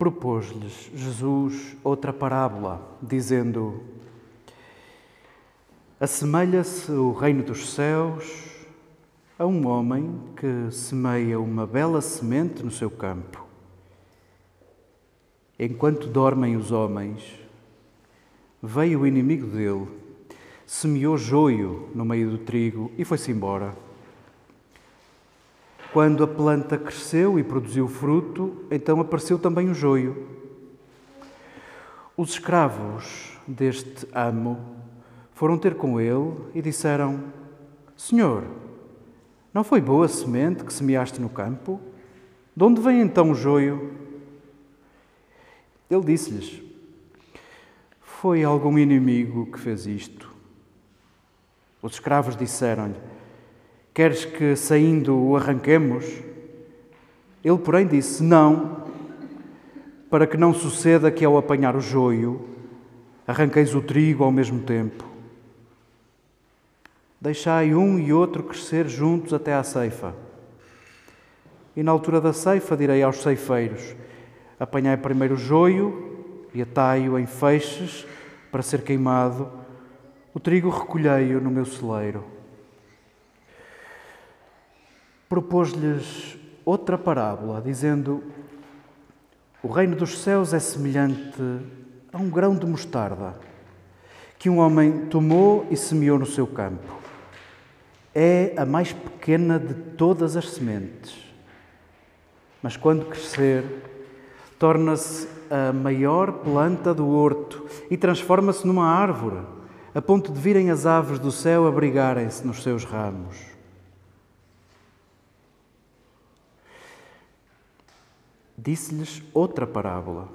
Propôs-lhes Jesus outra parábola, dizendo: Assemelha-se o reino dos céus a um homem que semeia uma bela semente no seu campo. Enquanto dormem os homens, veio o inimigo dele, semeou joio no meio do trigo e foi-se embora. Quando a planta cresceu e produziu fruto, então apareceu também o joio. Os escravos deste amo foram ter com ele e disseram: Senhor, não foi boa a semente que semeaste no campo? De onde vem então o joio? Ele disse-lhes: Foi algum inimigo que fez isto. Os escravos disseram-lhe: Queres que saindo o arranquemos? Ele, porém, disse: Não, para que não suceda que ao apanhar o joio, arranqueis o trigo ao mesmo tempo. Deixai um e outro crescer juntos até à ceifa. E na altura da ceifa direi aos ceifeiros: Apanhai primeiro o joio e atai-o em feixes para ser queimado, o trigo recolhei-o no meu celeiro propôs-lhes outra parábola, dizendo: O reino dos céus é semelhante a um grão de mostarda que um homem tomou e semeou no seu campo. É a mais pequena de todas as sementes, mas quando crescer, torna-se a maior planta do horto e transforma-se numa árvore, a ponto de virem as aves do céu abrigarem-se nos seus ramos. Disse-lhes outra parábola.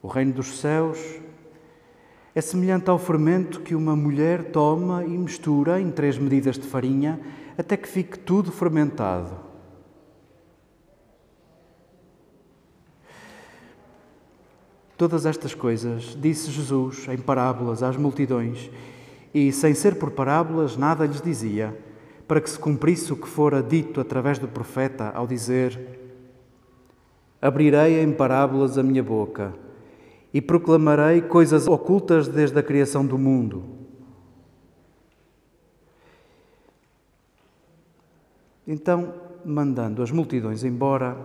O reino dos céus é semelhante ao fermento que uma mulher toma e mistura em três medidas de farinha até que fique tudo fermentado. Todas estas coisas disse Jesus em parábolas às multidões, e, sem ser por parábolas, nada lhes dizia, para que se cumprisse o que fora dito através do profeta ao dizer: Abrirei em parábolas a minha boca e proclamarei coisas ocultas desde a criação do mundo. Então, mandando as multidões embora,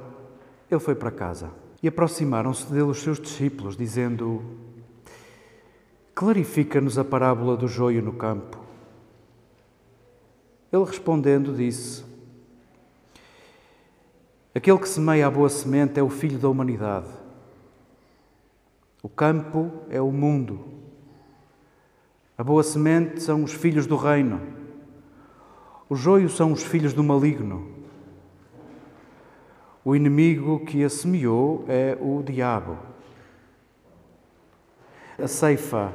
ele foi para casa. E aproximaram-se dele os seus discípulos, dizendo: Clarifica-nos a parábola do joio no campo. Ele respondendo disse: Aquele que semeia a boa semente é o filho da humanidade. O campo é o mundo. A boa semente são os filhos do reino. O joio são os filhos do maligno. O inimigo que a semeou é o diabo. A ceifa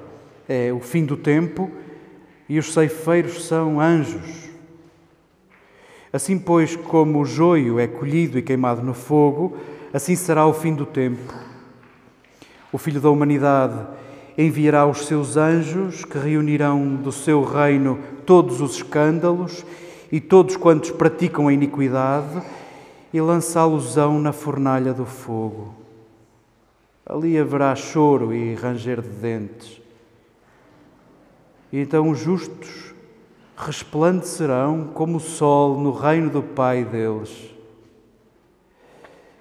é o fim do tempo e os ceifeiros são anjos. Assim, pois, como o joio é colhido e queimado no fogo, assim será o fim do tempo. O Filho da Humanidade enviará os seus anjos que reunirão do seu reino todos os escândalos e todos quantos praticam a iniquidade e lançá-los-ão na fornalha do fogo. Ali haverá choro e ranger de dentes. E então os justos resplandecerão como o sol no reino do Pai deles.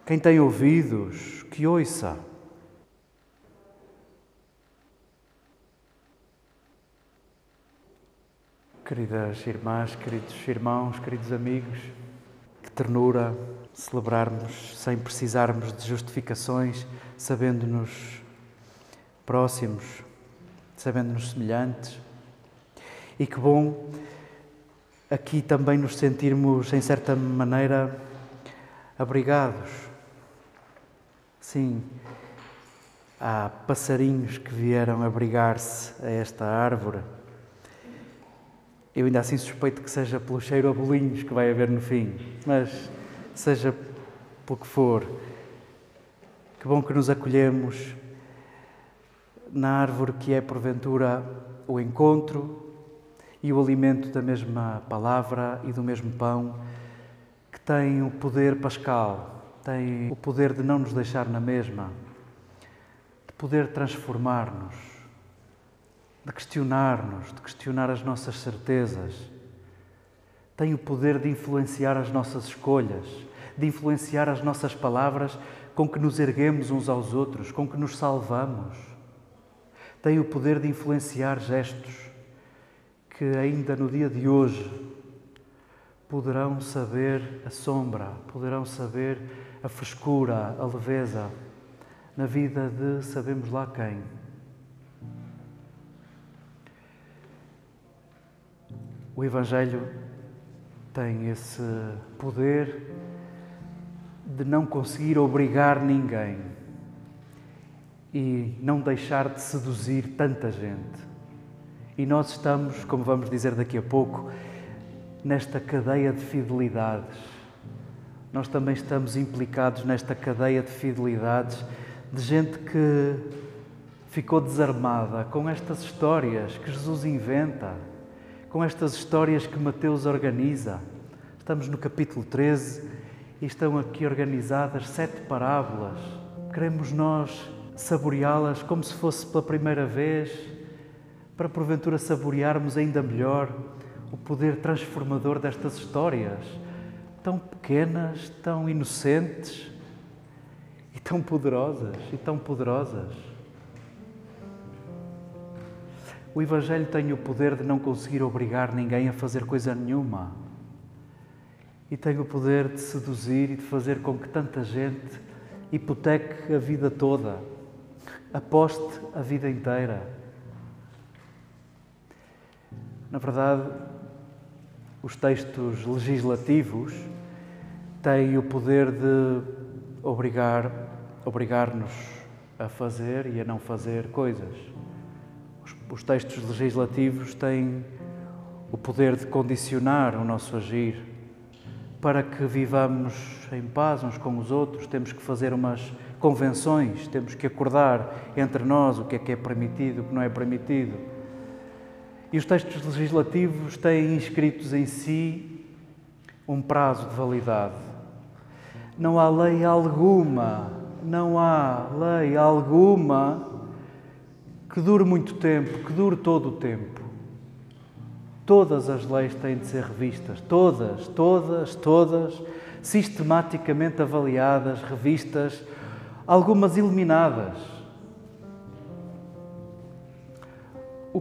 Quem tem ouvidos, que ouça. Queridas irmãs, queridos irmãos, queridos amigos, que ternura celebrarmos sem precisarmos de justificações, sabendo-nos próximos, sabendo-nos semelhantes. E que bom aqui também nos sentirmos, em certa maneira, abrigados. Sim, há passarinhos que vieram abrigar-se a esta árvore eu ainda assim suspeito que seja pelo cheiro a bolinhos que vai haver no fim, mas seja pelo que for, que bom que nos acolhemos na árvore que é porventura o encontro e o alimento da mesma palavra e do mesmo pão, que tem o poder pascal, tem o poder de não nos deixar na mesma, de poder transformar-nos de questionar-nos, de questionar as nossas certezas. Tem o poder de influenciar as nossas escolhas, de influenciar as nossas palavras com que nos erguemos uns aos outros, com que nos salvamos. Tem o poder de influenciar gestos que ainda no dia de hoje poderão saber a sombra, poderão saber a frescura, a leveza na vida de sabemos lá quem. O Evangelho tem esse poder de não conseguir obrigar ninguém e não deixar de seduzir tanta gente. E nós estamos, como vamos dizer daqui a pouco, nesta cadeia de fidelidades. Nós também estamos implicados nesta cadeia de fidelidades de gente que ficou desarmada com estas histórias que Jesus inventa com estas histórias que Mateus organiza. Estamos no capítulo 13 e estão aqui organizadas sete parábolas. Queremos nós saboreá-las como se fosse pela primeira vez, para porventura saborearmos ainda melhor o poder transformador destas histórias, tão pequenas, tão inocentes e tão poderosas e tão poderosas. O Evangelho tem o poder de não conseguir obrigar ninguém a fazer coisa nenhuma. E tem o poder de seduzir e de fazer com que tanta gente hipoteque a vida toda, aposte a vida inteira. Na verdade, os textos legislativos têm o poder de obrigar obrigar-nos a fazer e a não fazer coisas. Os textos legislativos têm o poder de condicionar o nosso agir. Para que vivamos em paz uns com os outros, temos que fazer umas convenções, temos que acordar entre nós o que é que é permitido, o que não é permitido. E os textos legislativos têm inscritos em si um prazo de validade. Não há lei alguma, não há lei alguma que dure muito tempo, que dure todo o tempo. Todas as leis têm de ser revistas, todas, todas, todas, sistematicamente avaliadas, revistas, algumas eliminadas.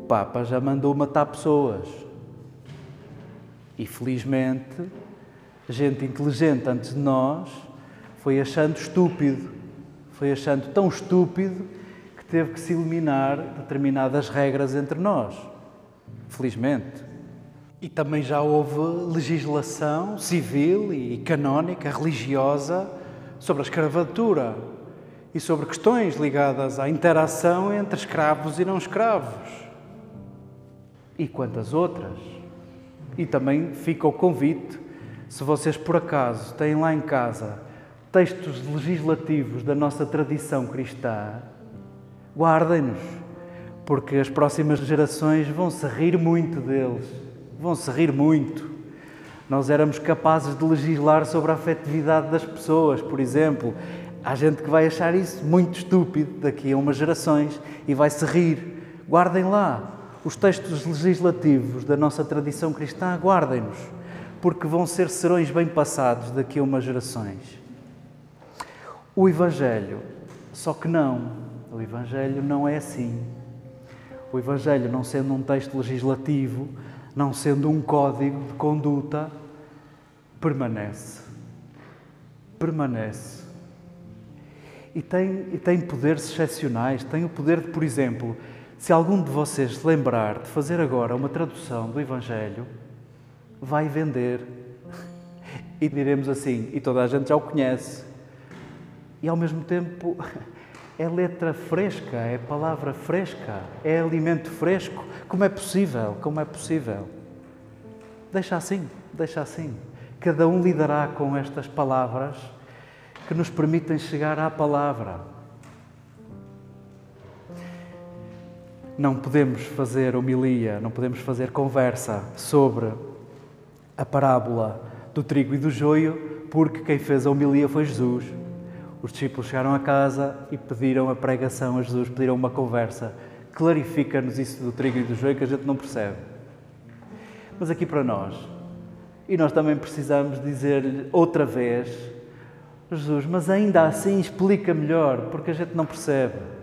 Papa já mandou matar pessoas. E felizmente, gente inteligente antes de nós foi achando estúpido, foi achando tão estúpido teve que se eliminar determinadas regras entre nós. Felizmente. E também já houve legislação civil e canónica, religiosa, sobre a escravatura e sobre questões ligadas à interação entre escravos e não escravos. E quantas outras. E também fica o convite, se vocês por acaso têm lá em casa textos legislativos da nossa tradição cristã, guardem-nos, porque as próximas gerações vão se rir muito deles vão se rir muito. Nós éramos capazes de legislar sobre a afetividade das pessoas, por exemplo. Há gente que vai achar isso muito estúpido daqui a umas gerações e vai se rir. Guardem lá os textos legislativos da nossa tradição cristã, guardem-nos, porque vão ser serões bem passados daqui a umas gerações. O Evangelho, só que não, o Evangelho não é assim. O Evangelho, não sendo um texto legislativo, não sendo um código de conduta, permanece. Permanece. E tem, e tem poderes excepcionais. Tem o poder de, por exemplo, se algum de vocês se lembrar de fazer agora uma tradução do Evangelho, vai vender. E diremos assim, e toda a gente já o conhece. E ao mesmo tempo é letra fresca, é palavra fresca, é alimento fresco. Como é possível? Como é possível? Deixa assim, deixa assim. Cada um lidará com estas palavras que nos permitem chegar à palavra. Não podemos fazer homilia, não podemos fazer conversa sobre a parábola do trigo e do joio, porque quem fez a homilia foi Jesus. Os discípulos chegaram a casa e pediram a pregação a Jesus, pediram uma conversa. Clarifica-nos isso do trigo e do joio que a gente não percebe. Mas aqui para nós, e nós também precisamos dizer-lhe outra vez: Jesus, mas ainda assim explica melhor, porque a gente não percebe.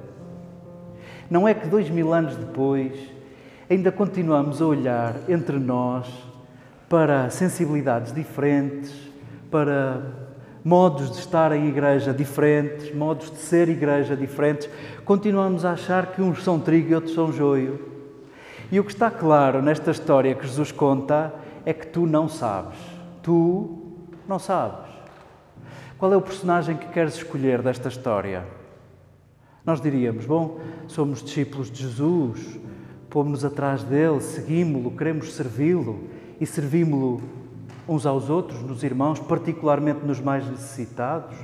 Não é que dois mil anos depois ainda continuamos a olhar entre nós para sensibilidades diferentes, para modos de estar em igreja diferentes, modos de ser igreja diferentes, continuamos a achar que uns são trigo e outros são joio. E o que está claro nesta história que Jesus conta é que tu não sabes. Tu não sabes. Qual é o personagem que queres escolher desta história? Nós diríamos: bom, somos discípulos de Jesus, pomos-nos atrás dele, seguimos-lo, queremos servi-lo e servimos-lo uns aos outros, nos irmãos, particularmente nos mais necessitados.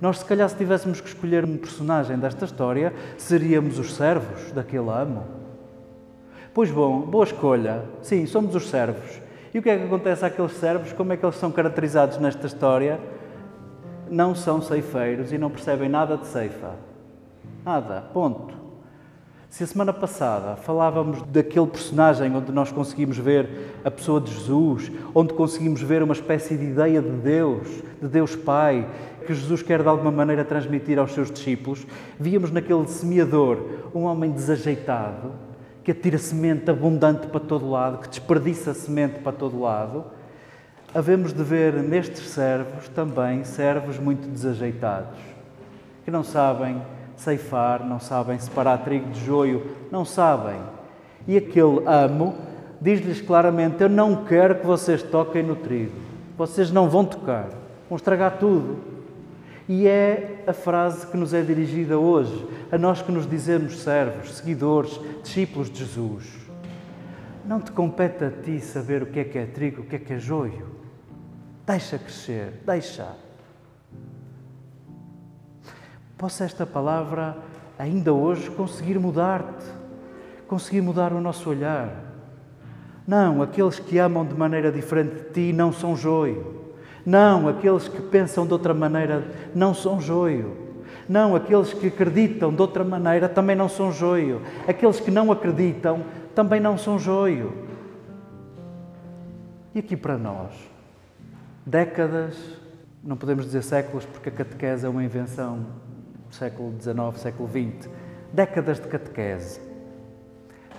Nós, se calhar, se tivéssemos que escolher um personagem desta história, seríamos os servos daquele amo. Pois bom, boa escolha. Sim, somos os servos. E o que é que acontece àqueles servos? Como é que eles são caracterizados nesta história? Não são ceifeiros e não percebem nada de ceifa. Nada. Ponto. Se a semana passada falávamos daquele personagem onde nós conseguimos ver a pessoa de Jesus, onde conseguimos ver uma espécie de ideia de Deus, de Deus Pai, que Jesus quer de alguma maneira transmitir aos seus discípulos, víamos naquele semeador um homem desajeitado, que atira semente abundante para todo lado, que desperdiça semente para todo lado. Havemos de ver nestes servos também servos muito desajeitados, que não sabem ceifar, não sabem separar trigo de joio, não sabem. E aquele amo diz-lhes claramente: Eu não quero que vocês toquem no trigo, vocês não vão tocar, vão estragar tudo. E é a frase que nos é dirigida hoje, a nós que nos dizemos servos, seguidores, discípulos de Jesus. Não te compete a ti saber o que é que é trigo, o que é que é joio. Deixa crescer, deixa. Possa esta palavra ainda hoje conseguir mudar-te, conseguir mudar o nosso olhar. Não, aqueles que amam de maneira diferente de ti não são joio. Não, aqueles que pensam de outra maneira não são joio. Não, aqueles que acreditam de outra maneira também não são joio. Aqueles que não acreditam também não são joio. E aqui para nós, décadas, não podemos dizer séculos, porque a catequese é uma invenção século XIX, século XX, décadas de catequese,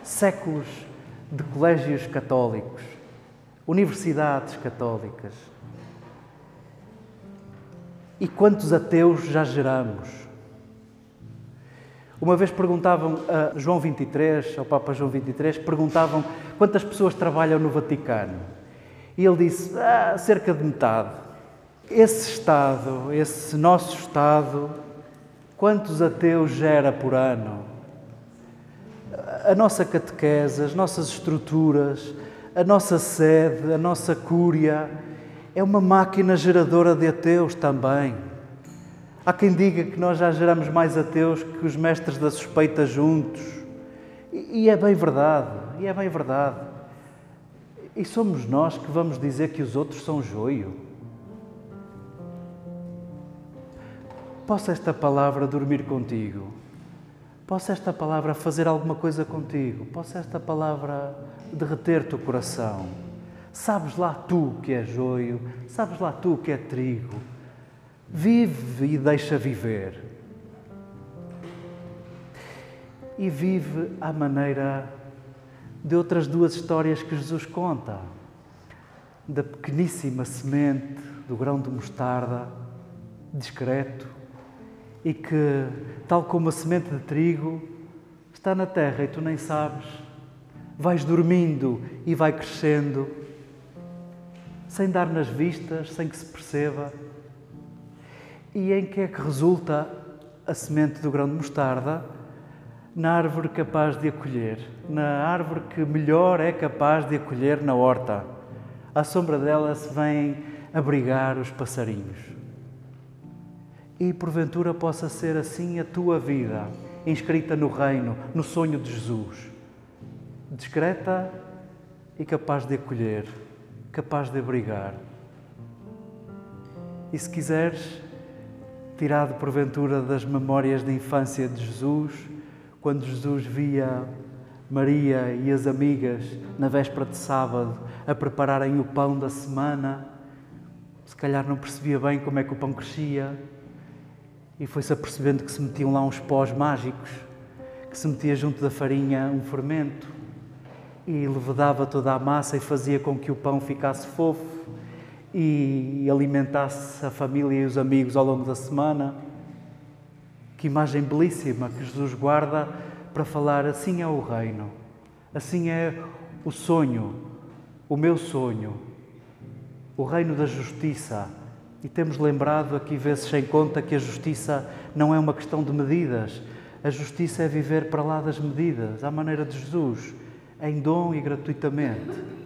séculos de colégios católicos, universidades católicas. E quantos ateus já geramos? Uma vez perguntavam a João 23, ao Papa João 23, perguntavam quantas pessoas trabalham no Vaticano? E ele disse: ah, cerca de metade. Esse Estado, esse nosso Estado, quantos ateus gera por ano? A nossa catequese, as nossas estruturas, a nossa sede, a nossa cúria, é uma máquina geradora de ateus também. Há quem diga que nós já geramos mais ateus que os mestres da suspeita juntos. E é bem verdade, e é bem verdade. E somos nós que vamos dizer que os outros são joio. Possa esta palavra dormir contigo. Possa esta palavra fazer alguma coisa contigo. Possa esta palavra derreter-te o coração. Sabes lá tu que é joio, sabes lá tu que é trigo. Vive e deixa viver. E vive à maneira de outras duas histórias que Jesus conta. Da pequeníssima semente do grão de mostarda, discreto, e que, tal como a semente de trigo, está na terra e tu nem sabes, vais dormindo e vai crescendo, sem dar nas vistas, sem que se perceba. E em que é que resulta a semente do grão de mostarda? Na árvore capaz de acolher, na árvore que melhor é capaz de acolher na horta. À sombra dela se vêm abrigar os passarinhos. E porventura possa ser assim a tua vida, inscrita no reino, no sonho de Jesus. Discreta e capaz de acolher, capaz de abrigar. E se quiseres, tirado porventura das memórias de infância de Jesus, quando Jesus via Maria e as amigas na véspera de sábado a prepararem o pão da semana, se calhar não percebia bem como é que o pão crescia e foi-se apercebendo que se metiam lá uns pós mágicos, que se metia junto da farinha um fermento e levedava toda a massa e fazia com que o pão ficasse fofo e alimentasse a família e os amigos ao longo da semana. Que imagem belíssima que Jesus guarda para falar assim é o reino, assim é o sonho, o meu sonho, o reino da justiça. E temos lembrado aqui vezes sem conta que a justiça não é uma questão de medidas. A justiça é viver para lá das medidas, à maneira de Jesus, em dom e gratuitamente.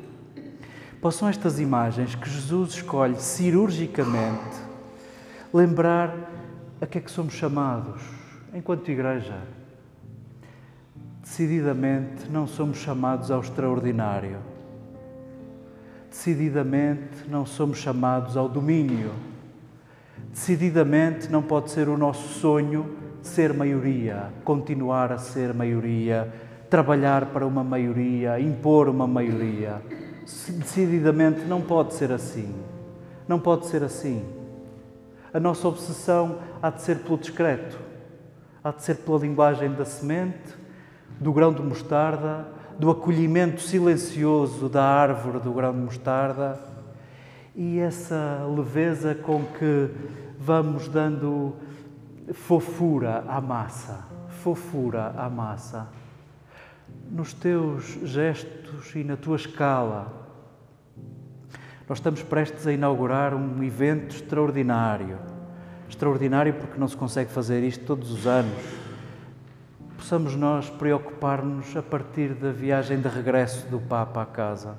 Possam estas imagens que Jesus escolhe cirurgicamente lembrar a que é que somos chamados enquanto igreja. Decididamente não somos chamados ao extraordinário. Decididamente não somos chamados ao domínio. Decididamente não pode ser o nosso sonho ser maioria, continuar a ser maioria, trabalhar para uma maioria, impor uma maioria decididamente não pode ser assim. Não pode ser assim. A nossa obsessão há de ser pelo discreto, há de ser pela linguagem da semente, do grão de mostarda, do acolhimento silencioso da árvore do grão de mostarda e essa leveza com que vamos dando fofura à massa, fofura à massa nos teus gestos e na tua escala. Nós estamos prestes a inaugurar um evento extraordinário. Extraordinário porque não se consegue fazer isto todos os anos. Possamos nós preocupar-nos a partir da viagem de regresso do Papa à casa.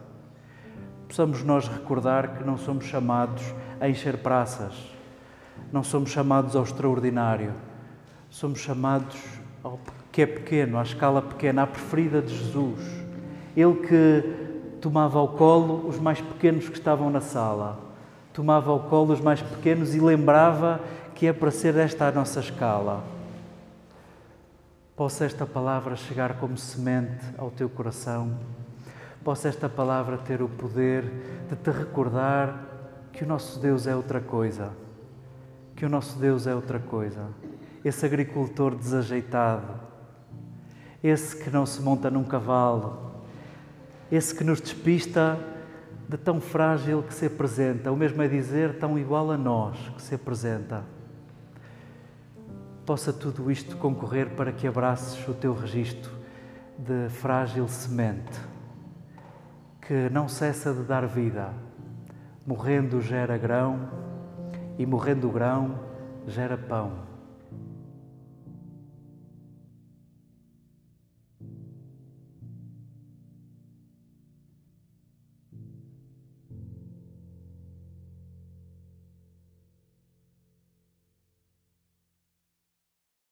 Possamos nós recordar que não somos chamados a encher praças, não somos chamados ao extraordinário, somos chamados ao que é pequeno, à escala pequena, à preferida de Jesus. Ele que tomava ao colo os mais pequenos que estavam na sala, tomava ao colo os mais pequenos e lembrava que é para ser esta a nossa escala. Possa esta palavra chegar como semente ao teu coração, possa esta palavra ter o poder de te recordar que o nosso Deus é outra coisa, que o nosso Deus é outra coisa. Esse agricultor desajeitado, esse que não se monta num cavalo, esse que nos despista de tão frágil que se apresenta, o mesmo é dizer, tão igual a nós que se apresenta. Possa tudo isto concorrer para que abraces o teu registro de frágil semente que não cessa de dar vida. Morrendo gera grão e morrendo grão gera pão.